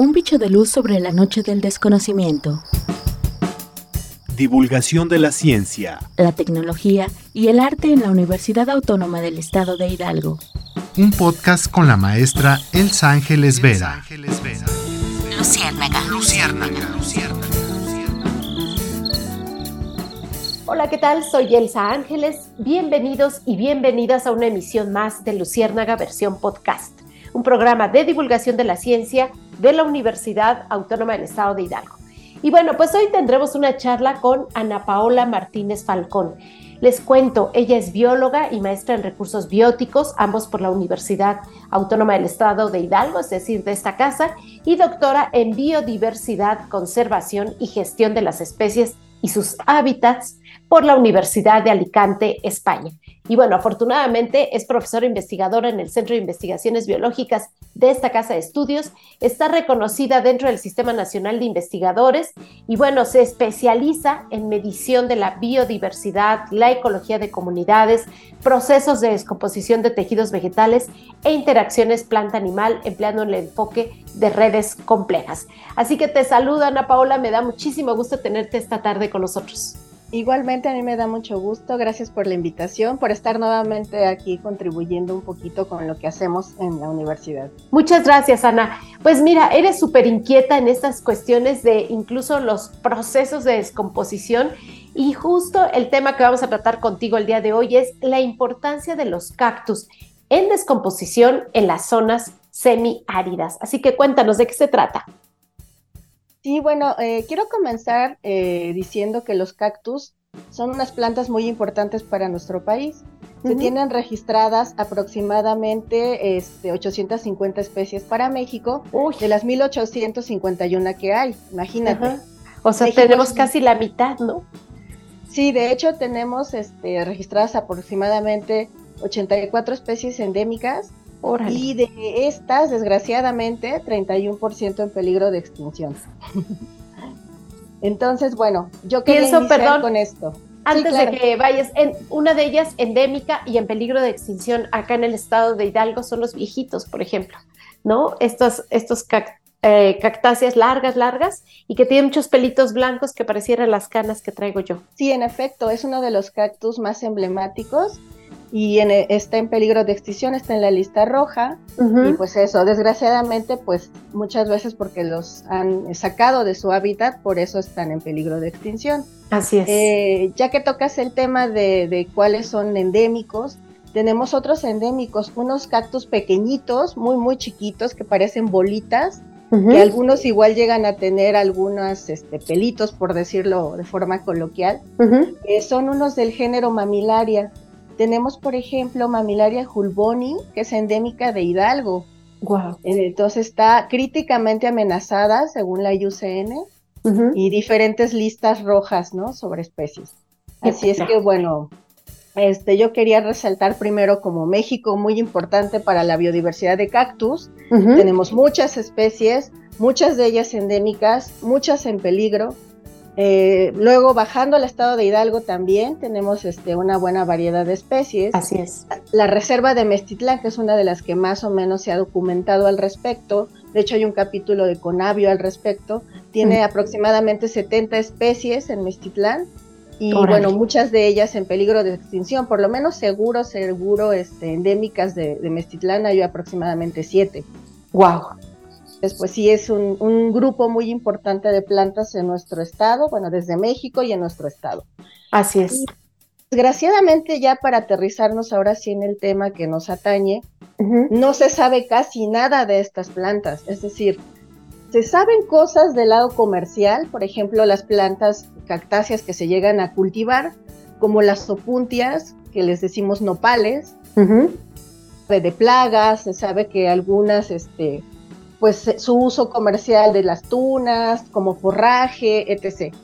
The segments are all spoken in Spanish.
Un bicho de luz sobre la noche del desconocimiento. Divulgación de la ciencia, La tecnología y el arte en la Universidad Autónoma del Estado de Hidalgo. Un podcast con la maestra Elsa Ángeles Vera. Luciérnaga. Hola, ¿qué tal? Soy Elsa Ángeles. Bienvenidos y bienvenidas a una emisión más de Luciérnaga versión podcast, un programa de divulgación de la ciencia de la Universidad Autónoma del Estado de Hidalgo. Y bueno, pues hoy tendremos una charla con Ana Paola Martínez Falcón. Les cuento, ella es bióloga y maestra en recursos bióticos, ambos por la Universidad Autónoma del Estado de Hidalgo, es decir, de esta casa, y doctora en biodiversidad, conservación y gestión de las especies y sus hábitats por la Universidad de Alicante, España. Y bueno, afortunadamente es profesora investigadora en el Centro de Investigaciones Biológicas de esta casa de estudios, está reconocida dentro del Sistema Nacional de Investigadores y bueno, se especializa en medición de la biodiversidad, la ecología de comunidades, procesos de descomposición de tejidos vegetales e interacciones planta-animal empleando el enfoque de redes complejas. Así que te saludo Ana Paola, me da muchísimo gusto tenerte esta tarde con nosotros. Igualmente a mí me da mucho gusto, gracias por la invitación, por estar nuevamente aquí contribuyendo un poquito con lo que hacemos en la universidad. Muchas gracias, Ana. Pues mira, eres súper inquieta en estas cuestiones de incluso los procesos de descomposición y justo el tema que vamos a tratar contigo el día de hoy es la importancia de los cactus en descomposición en las zonas semiáridas. Así que cuéntanos de qué se trata. Sí, bueno, eh, quiero comenzar eh, diciendo que los cactus son unas plantas muy importantes para nuestro país. Se tienen registradas aproximadamente este, 850 especies para México de las 1851 que hay, imagínate. O sea, tenemos casi la mitad, ¿no? Sí, de hecho tenemos este, registradas aproximadamente 84 especies endémicas y de estas, desgraciadamente, 31% en peligro de extinción. Entonces, bueno, yo quería Pienso, perdón, con esto. Antes de que vayas, en, una de ellas endémica y en peligro de extinción acá en el estado de Hidalgo son los viejitos, por ejemplo, ¿no? Estos, estos eh, cactáceas largas, largas y que tienen muchos pelitos blancos que parecieran las canas que traigo yo. Sí, en efecto, es uno de los cactus más emblemáticos y en, e, está en peligro de extinción, está en la lista roja y pues eso, desgraciadamente pues muchas veces porque los han sacado de su hábitat, por eso están en peligro de extinción. Así es. Eh, ya que tocas el tema de, de, cuáles son endémicos, tenemos otros endémicos, unos cactus pequeñitos, muy muy chiquitos que parecen bolitas, que algunos igual llegan a tener algunos este, pelitos, por decirlo de forma coloquial, que son unos del género mamilaria. Tenemos, por ejemplo, Mamilaria hulboni, que es endémica de Hidalgo. Wow. Entonces está críticamente amenazada, según la IUCN, y diferentes listas rojas, ¿no? Sobre especies. Así es que, bueno, este, yo quería resaltar primero como México muy importante para la biodiversidad de cactus. Tenemos muchas especies, muchas de ellas endémicas, muchas en peligro. Eh, luego, bajando al estado de Hidalgo también tenemos este, una buena variedad de especies. Así es. La reserva de Mestitlán, que es una de las que más o menos se ha documentado al respecto, de hecho hay un capítulo de Conavio al respecto, tiene aproximadamente 70 especies en Mestitlán y bueno, muchas de ellas en peligro de extinción, por lo menos seguro, seguro, este, endémicas de, de Mestitlán hay aproximadamente 7. Wow pues sí es un, grupo muy importante de plantas en nuestro estado, bueno, desde México y en nuestro estado. Así es. desgraciadamente ya para aterrizarnos ahora sí en el tema que nos atañe, no se sabe casi nada de estas plantas, es decir, se saben cosas del lado comercial, por ejemplo, las plantas cactáceas que se llegan a cultivar, como las opuntias, que les decimos nopales, de plagas, se sabe que algunas este, pues eh, su uso comercial de las tunas, como forraje, etc.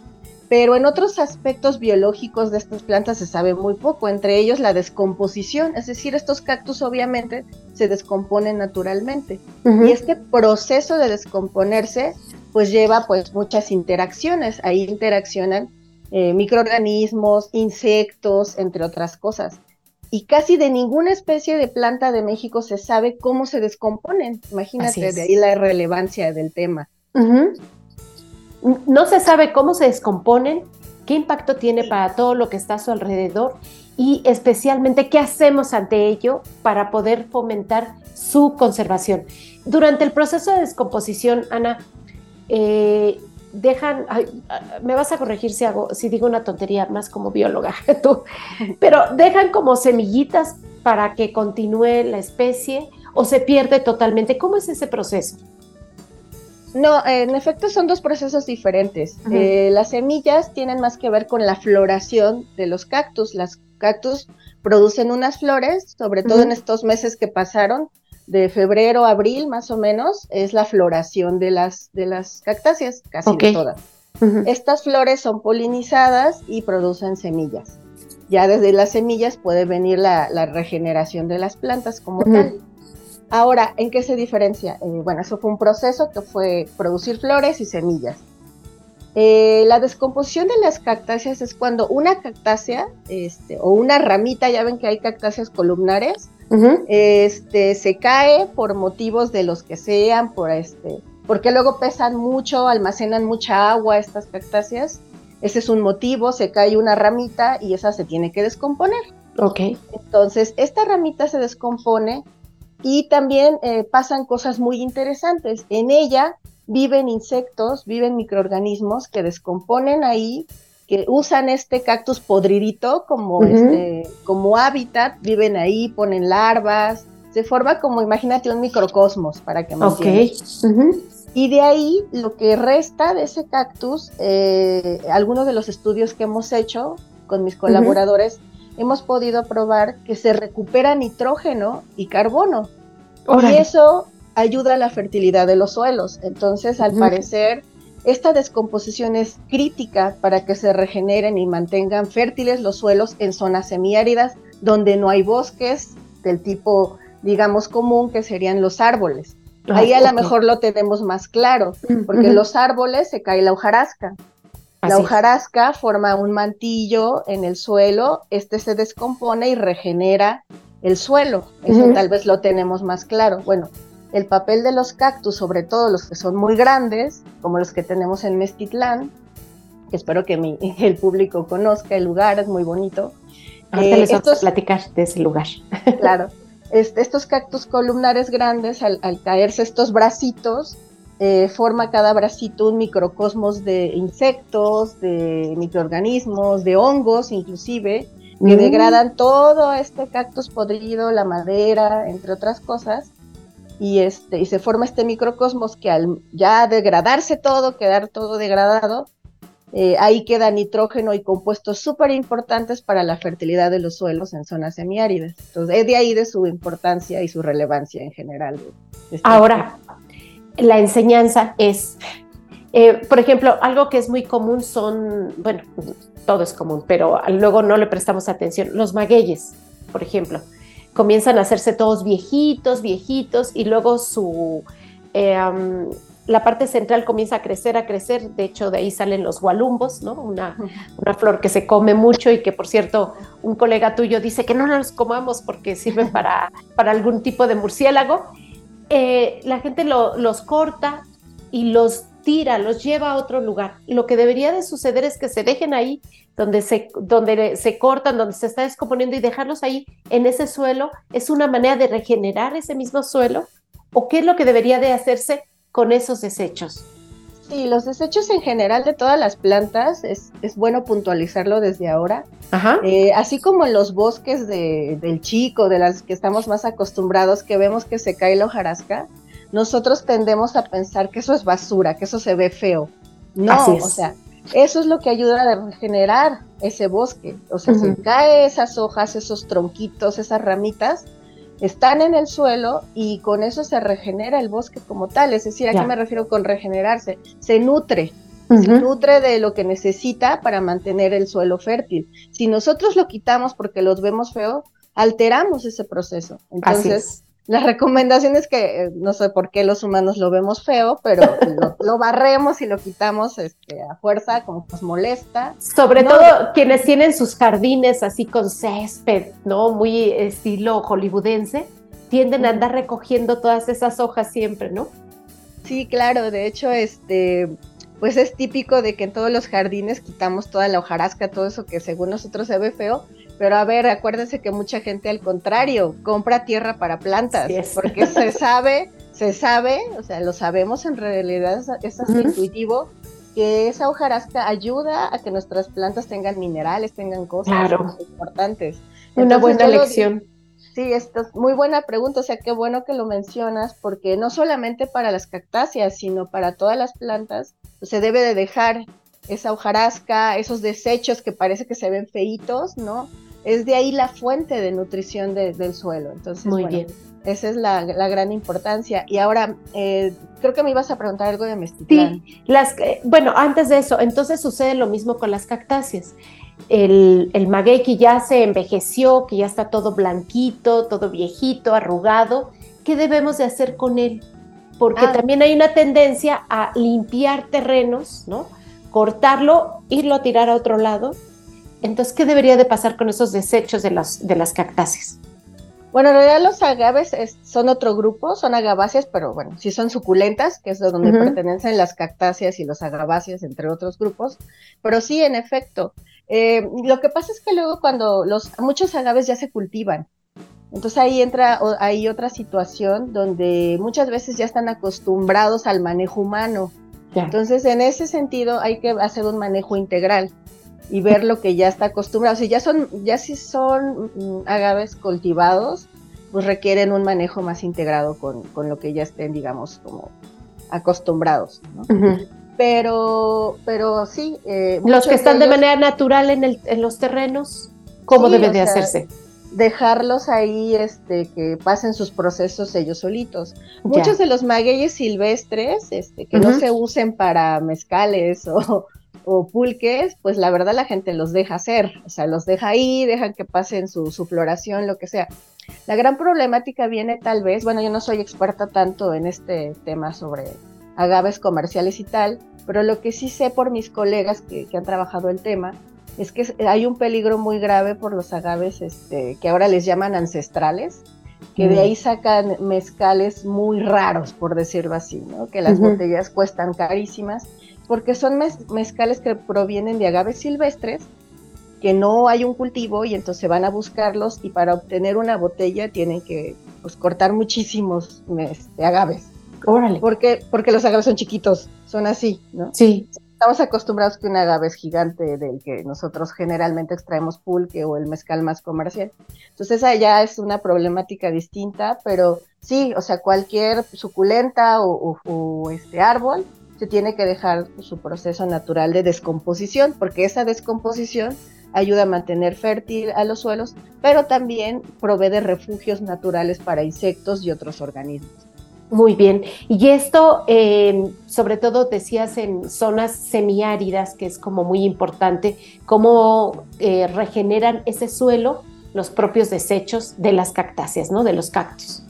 Pero en otros aspectos biológicos de estas plantas se sabe muy poco, entre ellos la descomposición, es decir, estos cactus obviamente se descomponen naturalmente. Y este proceso de descomponerse pues lleva pues muchas interacciones, ahí interaccionan eh, microorganismos, insectos, entre otras cosas. Y casi de ninguna especie de planta de México se sabe cómo se descomponen. Imagínate, de ahí la relevancia del tema. No se sabe cómo se descomponen, qué impacto tiene para todo lo que está a su alrededor y especialmente qué hacemos ante ello para poder fomentar su conservación. Durante el proceso de descomposición, Ana, eh, dejan, me vas a corregir si, hago, si digo una tontería más como bióloga, tú, pero dejan como semillitas para que continúe la especie o se pierde totalmente. ¿Cómo es ese proceso? No, en efecto son dos procesos diferentes. Eh, las semillas tienen más que ver con la floración de los cactus. Las cactus producen unas flores, sobre todo en estos meses que pasaron, de febrero a abril más o menos, es la floración de las, de las cactáceas, casi todas. Estas flores son polinizadas y producen semillas. Ya desde las semillas puede venir la, regeneración de las plantas como tal. Ahora, ¿en qué se diferencia? Eh, bueno, eso fue un proceso que fue producir flores y semillas. Eh, la descomposición de las cactáceas es cuando una cactácea este, o una ramita, ya ven que hay cactáceas columnares, este, se cae por motivos de los que sean, por este, porque luego pesan mucho, almacenan mucha agua estas cactáceas. Ese es un motivo, se cae una ramita y esa se tiene que descomponer. Ok. Entonces, esta ramita se descompone y también eh, pasan cosas muy interesantes. En ella viven insectos, viven microorganismos que descomponen ahí que usan este cactus podridito como, este, como hábitat, viven ahí, ponen larvas, se forma como, imagínate, un microcosmos para que me okay. Y de ahí lo que resta de ese cactus, eh, algunos de los estudios que hemos hecho con mis colaboradores, hemos podido probar que se recupera nitrógeno y carbono. Y eso ayuda a la fertilidad de los suelos. Entonces, al parecer, esta descomposición es crítica para que se regeneren y mantengan fértiles los suelos en zonas semiáridas donde no hay bosques del tipo, digamos, común que serían los árboles. Ah, Ahí a lo mejor lo tenemos más claro, porque en los árboles se cae la hojarasca. La hojarasca forma un mantillo en el suelo, este se descompone y regenera el suelo. Eso tal vez lo tenemos más claro. Bueno, el papel de los cactus, sobre todo los que son muy grandes, como los que tenemos en Mestitlán, espero que mi, el público conozca el lugar, es muy bonito. Ahorita les vamos a platicar de ese lugar. Claro, estos cactus columnares grandes, al, caerse estos bracitos, eh, forma cada bracito un microcosmos de insectos, de microorganismos, de hongos inclusive, que mm. degradan todo este cactus podrido, la madera, entre otras cosas, y, este, y se forma este microcosmos que al ya degradarse todo, quedar todo degradado, eh, ahí queda nitrógeno y compuestos súper importantes para la fertilidad de los suelos en zonas semiáridas. Entonces, es de ahí de su importancia y su relevancia en general. Este Ahora, la enseñanza es, eh, por ejemplo, algo que es muy común son, bueno, todo es común, pero luego no le prestamos atención, los magueyes, por ejemplo comienzan a hacerse todos viejitos, viejitos, y luego su, em, la parte central comienza a crecer, a crecer, de hecho de ahí salen los gualumbos, ¿no? Una, una flor que se come mucho y que por cierto un colega tuyo dice que no los comamos porque sirven para, para algún tipo de murciélago. Eh, la gente los corta y los tira, los lleva a otro lugar. Lo que debería de suceder es que se dejen ahí donde se, donde se cortan, donde se está descomponiendo y dejarlos ahí en ese suelo, es una manera de regenerar ese mismo suelo? ¿O qué es lo que debería de hacerse con esos desechos? Sí, los desechos en general de todas las plantas, es, bueno puntualizarlo desde ahora. Eh, así como en los bosques de, del chico, de las que estamos más acostumbrados, que vemos que se cae la hojarasca, nosotros tendemos a pensar que eso es basura, que eso se ve feo. No, o sea, eso es lo que ayuda a regenerar ese bosque. O sea, se cae esas hojas, esos tronquitos, esas ramitas, están en el suelo y con eso se regenera el bosque como tal. Es decir, ¿a qué me refiero con regenerarse? Se nutre, se nutre de lo que necesita para mantener el suelo fértil. Si nosotros lo quitamos porque los vemos feo, alteramos ese proceso. Entonces, La recomendación es que eh, no sé por qué los humanos lo vemos feo, pero lo, barremos y lo quitamos este, a fuerza, como nos molesta. Sobre todo quienes tienen sus jardines así con césped, ¿no? Muy estilo hollywoodense, tienden a andar recogiendo todas esas hojas siempre, ¿no? Sí, claro, de hecho, este, pues es típico de que en todos los jardines quitamos toda la hojarasca, todo eso que según nosotros se ve feo, pero a ver, acuérdense que mucha gente al contrario compra tierra para plantas, porque se sabe, se sabe, o sea, lo sabemos en realidad, es, así intuitivo, que esa hojarasca ayuda a que nuestras plantas tengan minerales, tengan cosas importantes. Una buena lección. Sí, esto es muy buena pregunta, o sea, qué bueno que lo mencionas, porque no solamente para las cactáceas, sino para todas las plantas, se debe de dejar esa hojarasca, esos desechos que parece que se ven feitos, ¿no? Es de ahí la fuente de nutrición del suelo. Entonces, muy bien. Esa es la, gran importancia. Y ahora, eh, creo que me ibas a preguntar algo de Mestitlán. Sí, las, eh, bueno, antes de eso, entonces sucede lo mismo con las cactáceas el, el maguey que ya se envejeció, que ya está todo blanquito, todo viejito, arrugado, ¿qué debemos de hacer con él? Porque ah. también hay una tendencia a limpiar terrenos, ¿no? Cortarlo, irlo a tirar a otro lado. Entonces, ¿qué debería de pasar con esos desechos de las, de las cactáceas? Bueno, en realidad los agaves son otro grupo, son agaváceas, pero bueno, sí son suculentas, que es de donde pertenecen las cactáceas y los agaváceas, entre otros grupos. Pero sí, en efecto, eh, lo que pasa es que luego cuando los muchos agaves ya se cultivan, entonces ahí entra hay otra situación donde muchas veces ya están acostumbrados al manejo humano. Entonces en ese sentido hay que hacer un manejo integral y ver lo que ya está acostumbrado. Si ya son, ya si son mm, agaves cultivados, pues requieren un manejo más integrado con, con lo que ya estén, digamos, como acostumbrados. ¿no? Pero, pero sí. Eh, los que están de, manera natural en, el, en los terrenos, ¿cómo debe de hacerse? Dejarlos ahí, este, que pasen sus procesos ellos solitos. Muchos de los magueyes silvestres, este, que no se usen para mezcales o, o pulques, pues la verdad la gente los deja hacer, o sea, los deja ahí, dejan que pasen su, su, floración, lo que sea. La gran problemática viene tal vez, bueno, yo no soy experta tanto en este tema sobre agaves comerciales y tal, pero lo que sí sé por mis colegas que, han trabajado el tema es que hay un peligro muy grave por los agaves este, que ahora les llaman ancestrales, que de ahí sacan mezcales muy raros, por decirlo así, ¿no? que las botellas cuestan carísimas, porque son mezcales que provienen de agaves silvestres, que no hay un cultivo y entonces van a buscarlos y para obtener una botella tienen que pues, cortar muchísimos este, agaves. Órale. Porque, porque los agaves son chiquitos, son así, ¿no? Sí. Estamos acostumbrados que un agave es gigante del que nosotros generalmente extraemos pulque o el mezcal más comercial. Entonces esa ya es una problemática distinta, pero sí, o sea, cualquier suculenta o, este árbol se tiene que dejar su proceso natural de descomposición, porque esa descomposición ayuda a mantener fértil a los suelos, pero también provee de refugios naturales para insectos y otros organismos. Muy bien. Y esto, eh, sobre todo decías en zonas semiáridas, que es como muy importante, cómo eh, regeneran ese suelo los propios desechos de las cactáceas, ¿no? De los cactus.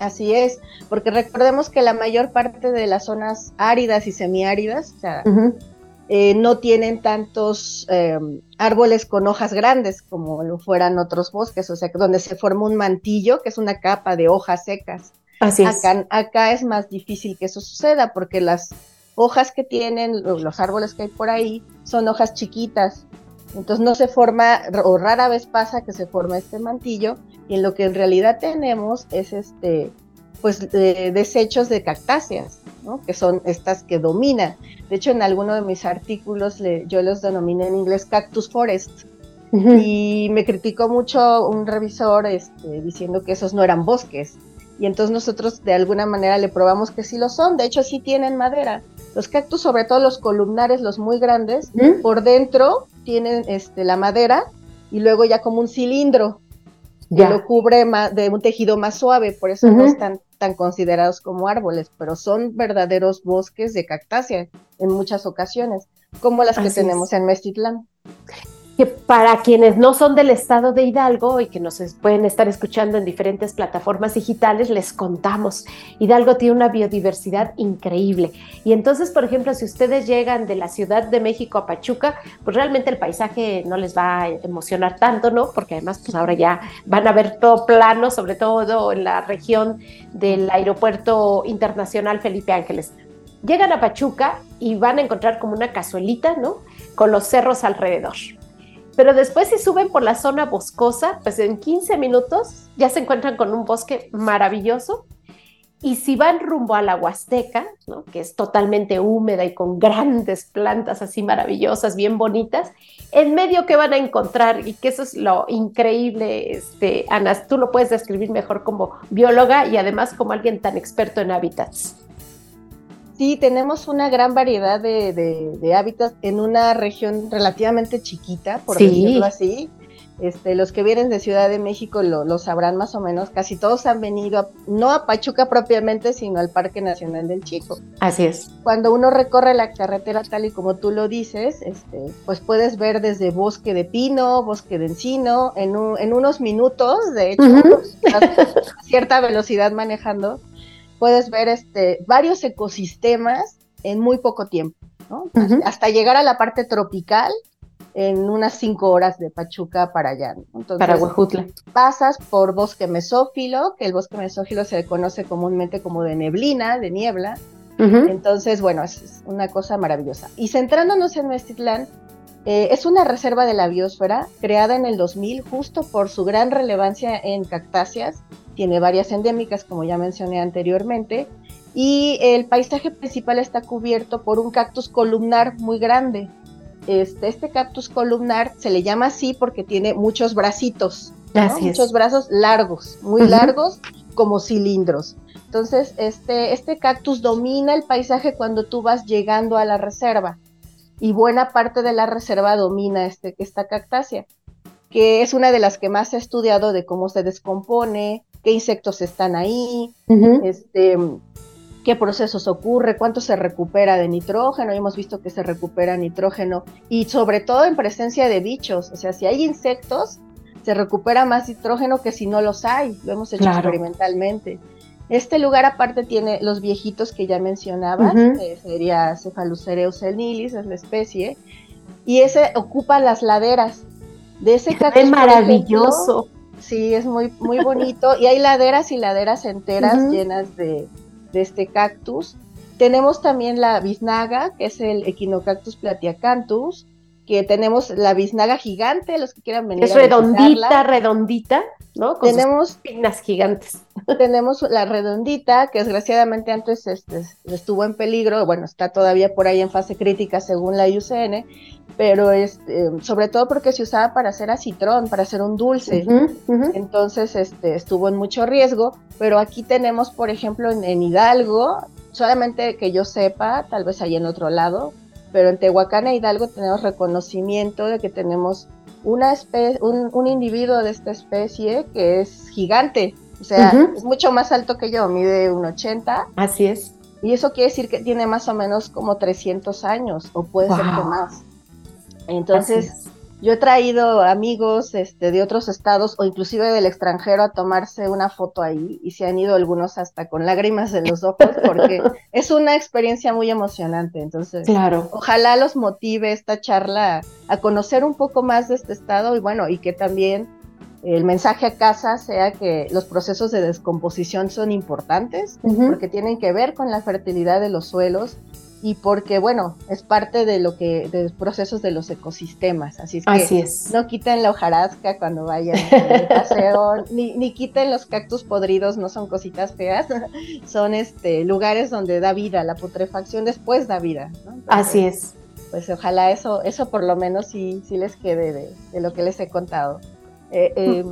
Así es, porque recordemos que la mayor parte de las zonas áridas y semiáridas, o sea, eh, no tienen tantos em, árboles con hojas grandes como lo fueran otros bosques, o sea, donde se forma un mantillo, que es una capa de hojas secas. Así acá, acá es más difícil que eso suceda porque las hojas que tienen los árboles que hay por ahí son hojas chiquitas. Entonces no se forma, o rara vez pasa que se forma este mantillo, y en lo que en realidad tenemos es este, pues desechos de cactáceas, ¿no? que son estas que dominan. De hecho, en alguno de mis artículos yo los denominé en inglés cactus forest. Y me criticó mucho un revisor este, diciendo que esos no eran bosques, y entonces nosotros de alguna manera le probamos que sí lo son, de hecho sí tienen madera. Los cactus, sobre todo los columnares, los muy grandes, por dentro tienen este, la madera y luego ya como un cilindro que lo cubre de un tejido más suave, por eso no están tan considerados como árboles, pero son verdaderos bosques de cactácea en muchas ocasiones, como las que tenemos en Mestitlán. Que para quienes no son del estado de Hidalgo y que nos pueden estar escuchando en diferentes plataformas digitales, les contamos. Hidalgo tiene una biodiversidad increíble. Y entonces, por ejemplo, si ustedes llegan de la Ciudad de México a Pachuca, pues realmente el paisaje no les va a emocionar tanto, ¿no? Porque además, pues ahora ya van a ver todo plano, sobre todo en la región del Aeropuerto Internacional Felipe Ángeles. Llegan a Pachuca y van a encontrar como una cazuelita, ¿no? Con los cerros alrededor pero después si suben por la zona boscosa, pues en 15 minutos ya se encuentran con un bosque maravilloso. Y si van rumbo a la Huasteca, ¿no? que es totalmente húmeda y con grandes plantas así maravillosas, bien bonitas, en medio que van a encontrar, y que eso es lo increíble, este, Ana, tú lo puedes describir mejor como bióloga y además como alguien tan experto en hábitats. Sí, tenemos una gran variedad de, hábitats en una región relativamente chiquita, por decirlo así. Este, los que vienen de Ciudad de México lo, sabrán más o menos, casi todos han venido, no a Pachuca propiamente, sino al Parque Nacional del Chico. Así es. Cuando uno recorre la carretera tal y como tú lo dices, este, pues puedes ver desde bosque de pino, bosque de encino, en, en unos minutos, de hecho, a cierta velocidad manejando, puedes ver este, varios ecosistemas en muy poco tiempo, hasta llegar a la parte tropical en unas cinco horas de Pachuca para allá. para Huejutla. Pasas por bosque mesófilo, que el bosque mesófilo se conoce comúnmente como de neblina, de niebla. Entonces, bueno, es, una cosa maravillosa. Y centrándonos en Mestitlán, eh, es una reserva de la biosfera creada en el 2000 justo por su gran relevancia en cactáceas. Tiene varias endémicas, como ya mencioné anteriormente, y el paisaje principal está cubierto por un cactus columnar muy grande. Este, este cactus columnar se le llama así porque tiene muchos bracitos, muchos brazos largos, muy largos, como cilindros. Entonces, este, este cactus domina el paisaje cuando tú vas llegando a la reserva y buena parte de la reserva domina este, esta cactácea, que es una de las que más he estudiado de cómo se descompone, qué insectos están ahí, este, qué procesos ocurre, cuánto se recupera de nitrógeno, y hemos visto que se recupera nitrógeno y sobre todo en presencia de bichos, o sea, si hay insectos, se recupera más nitrógeno que si no los hay, lo hemos hecho experimentalmente. Este lugar aparte tiene los viejitos que ya mencionabas, que sería senilis, es la especie, y ese ocupa las laderas de ese cactus. Es maravilloso. Sí, es muy, muy bonito, y hay laderas y laderas enteras llenas de, este cactus. Tenemos también la biznaga, que es el Echinocactus platiacanthus, que tenemos la biznaga gigante, los que quieran venir. Es redondita, redondita, ¿no? Con tenemos pinas gigantes. Tenemos la redondita, que desgraciadamente antes este, estuvo en peligro, bueno, está todavía por ahí en fase crítica según la IUCN, pero este, sobre todo porque se usaba para hacer acitrón, para hacer un dulce. Entonces este, estuvo en mucho riesgo, pero aquí tenemos, por ejemplo, en, Hidalgo, solamente que yo sepa, tal vez ahí en otro lado, pero en Tehuacán e Hidalgo tenemos reconocimiento de que tenemos una un, un, individuo de esta especie que es gigante, o sea, es mucho más alto que yo, mide un 80. Así es. Y eso quiere decir que tiene más o menos como 300 años, o puede ser que más. Entonces, yo he traído amigos este, de otros estados o inclusive del extranjero a tomarse una foto ahí y se han ido algunos hasta con lágrimas en los ojos porque es una experiencia muy emocionante. Entonces, claro. ojalá los motive esta charla a conocer un poco más de este estado y bueno, y que también el mensaje a casa sea que los procesos de descomposición son importantes porque tienen que ver con la fertilidad de los suelos y porque, bueno, es parte de lo que, de los procesos de los ecosistemas. Así es que no quiten la hojarasca cuando vayan al paseo, ni, ni quiten los cactus podridos, no son cositas feas, son este lugares donde da vida, la putrefacción después da vida. Así es. Pues ojalá eso, eso por lo menos sí, sí les quede de, de lo que les he contado. Eh, eh,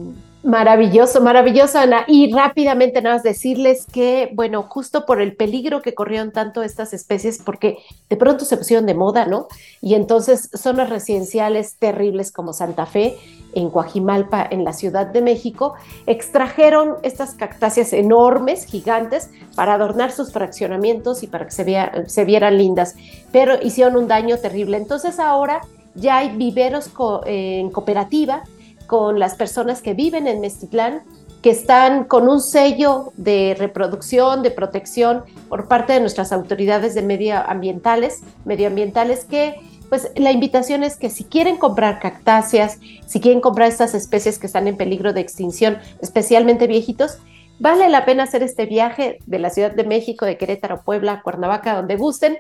Maravilloso, maravilloso, Ana. Y rápidamente nada más decirles que, bueno, justo por el peligro que corrieron tanto estas especies, porque de pronto se pusieron de moda, ¿no? Y entonces zonas residenciales terribles como Santa Fe, en Coajimalpa, en la Ciudad de México, extrajeron estas cactáceas enormes, gigantes, para adornar sus fraccionamientos y para que se, se vieran lindas, pero hicieron un daño terrible. Entonces ahora ya hay viveros en cooperativa con las personas que viven en Mestitlán que están con un sello de reproducción, de protección por parte de nuestras autoridades de medioambientales, medioambientales que pues la invitación es que si quieren comprar cactáceas, si quieren comprar estas especies que están en peligro de extinción, especialmente viejitos, vale la pena hacer este viaje de la Ciudad de México, de Querétaro, Puebla, Cuernavaca, donde gusten,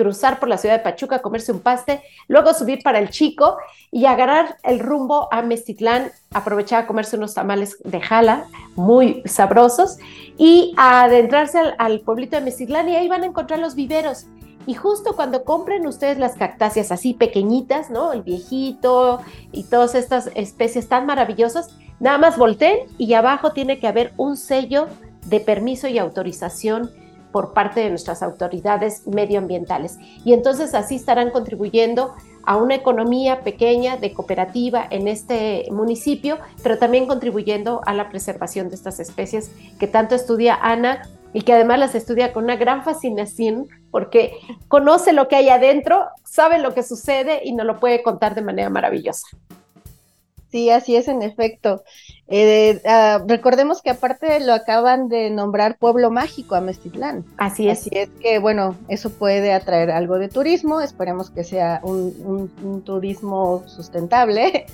cruzar por la ciudad de Pachuca, comerse un paste, luego subir para el Chico y agarrar el rumbo a Mestitlán, aprovechar a comerse unos tamales de jala muy sabrosos y adentrarse al, al pueblito de Mestitlán y ahí van a encontrar los viveros. Y justo cuando compren ustedes las cactáceas así pequeñitas, ¿no? El viejito y todas estas especies tan maravillosas, nada más volteen y abajo tiene que haber un sello de permiso y autorización por parte de nuestras autoridades medioambientales. Y entonces así estarán contribuyendo a una economía pequeña de cooperativa en este municipio, pero también contribuyendo a la preservación de estas especies que tanto estudia Ana y que además las estudia con una gran fascinación porque conoce lo que hay adentro, sabe lo que sucede y nos lo puede contar de manera maravillosa. Sí, así es en efecto. Eh, ah, recordemos que aparte lo acaban de nombrar pueblo mágico a Mestitlán. Así es. Así es que, bueno, eso puede atraer algo de turismo. Esperemos que sea un, turismo sustentable.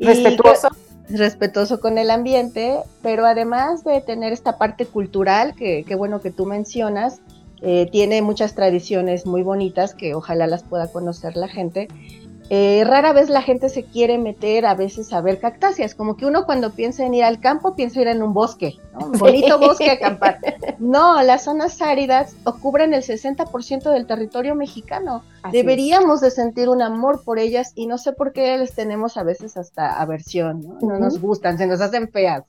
Respetuoso. respetuoso con el ambiente, pero además de tener esta parte cultural, que, que bueno que tú mencionas, eh, tiene muchas tradiciones muy bonitas que ojalá las pueda conocer la gente. Eh, rara vez la gente se quiere meter a veces a ver cactáceas, como que uno cuando piensa en ir al campo piensa ir en un bosque, un bonito bosque a acampar. No, las zonas áridas cubren el 60% del territorio mexicano. Deberíamos de sentir un amor por ellas y no sé por qué les tenemos a veces hasta aversión, no, nos gustan, se nos hacen feas.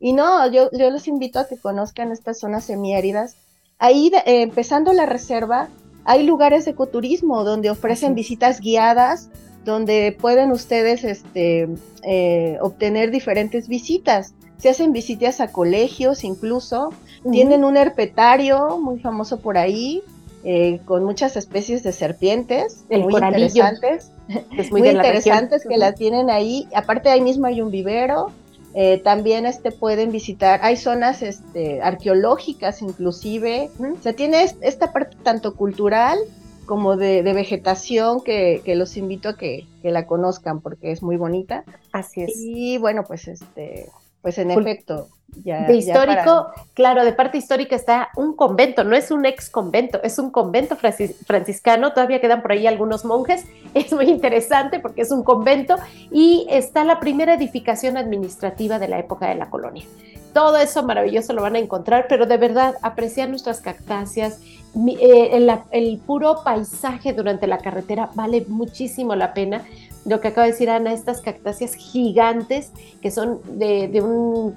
Y no, yo, yo los invito a que conozcan estas zonas semiáridas. Ahí, eh, empezando la reserva, hay lugares de ecoturismo donde ofrecen visitas guiadas, donde pueden ustedes este, eh, obtener diferentes visitas. Se hacen visitas a colegios incluso. Tienen un herpetario muy famoso por ahí, eh, con muchas especies de serpientes muy interesantes. Es muy, interesantes que las tienen ahí. Aparte ahí mismo hay un vivero. Eh, también este, pueden visitar, hay zonas este, arqueológicas inclusive, o sea, tiene esta parte tanto cultural como de, vegetación que, los invito a que, la conozcan porque es muy bonita. Así es. Y bueno, pues este, pues en efecto, de histórico, claro, de parte histórica está un convento, no es un ex convento, es un convento franciscano, todavía quedan por ahí algunos monjes, es muy interesante porque es un convento y está la primera edificación administrativa de la época de la colonia. Todo eso maravilloso lo van a encontrar, pero de verdad apreciar nuestras cactáceas, eh, el, el puro paisaje durante la carretera vale muchísimo la pena lo que acaba de decir Ana, estas cactáceas gigantes que son de, de, un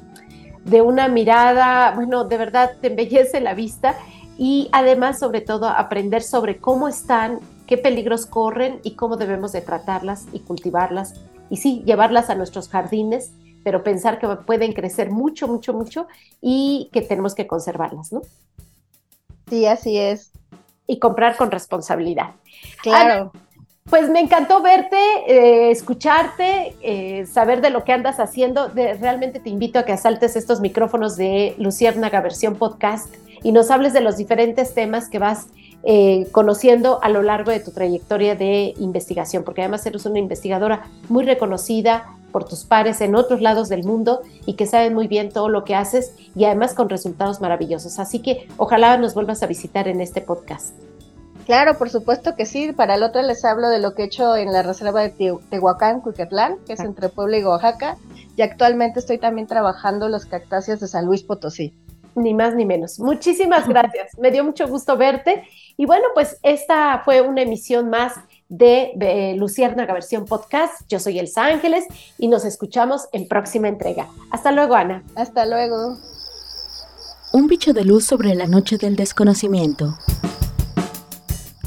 de una mirada, bueno, de verdad te embellece la vista y además sobre todo aprender sobre cómo están, qué peligros corren y cómo debemos de tratarlas y cultivarlas y sí, llevarlas a nuestros jardines, pero pensar que pueden crecer mucho, mucho, mucho y que tenemos que conservarlas, ¿no? Sí, así es. Y comprar con responsabilidad. Claro. Pues me encantó verte, eh, escucharte, eh, saber de lo que andas haciendo. realmente te invito a que asaltes estos micrófonos de Luciérnaga versión podcast y nos hables de los diferentes temas que vas eh, conociendo a lo largo de tu trayectoria de investigación, porque además eres una investigadora muy reconocida por tus pares en otros lados del mundo y que saben muy bien todo lo que haces y además con resultados maravillosos. Así que ojalá nos vuelvas a visitar en este podcast. Claro, por supuesto que sí. Para el otro les hablo de lo que he hecho en la reserva de Tehuacán, Cuicatlán, que es entre Puebla y Oaxaca. Y actualmente estoy también trabajando los cactáceas de San Luis Potosí. Ni más ni menos. Muchísimas gracias. Me dio mucho gusto verte. Y bueno, pues esta fue una emisión más de, de Luciérnaga versión podcast. Yo soy Elsa Ángeles y nos escuchamos en próxima entrega. Hasta luego, Ana. Hasta luego. Un bicho de luz sobre la noche del desconocimiento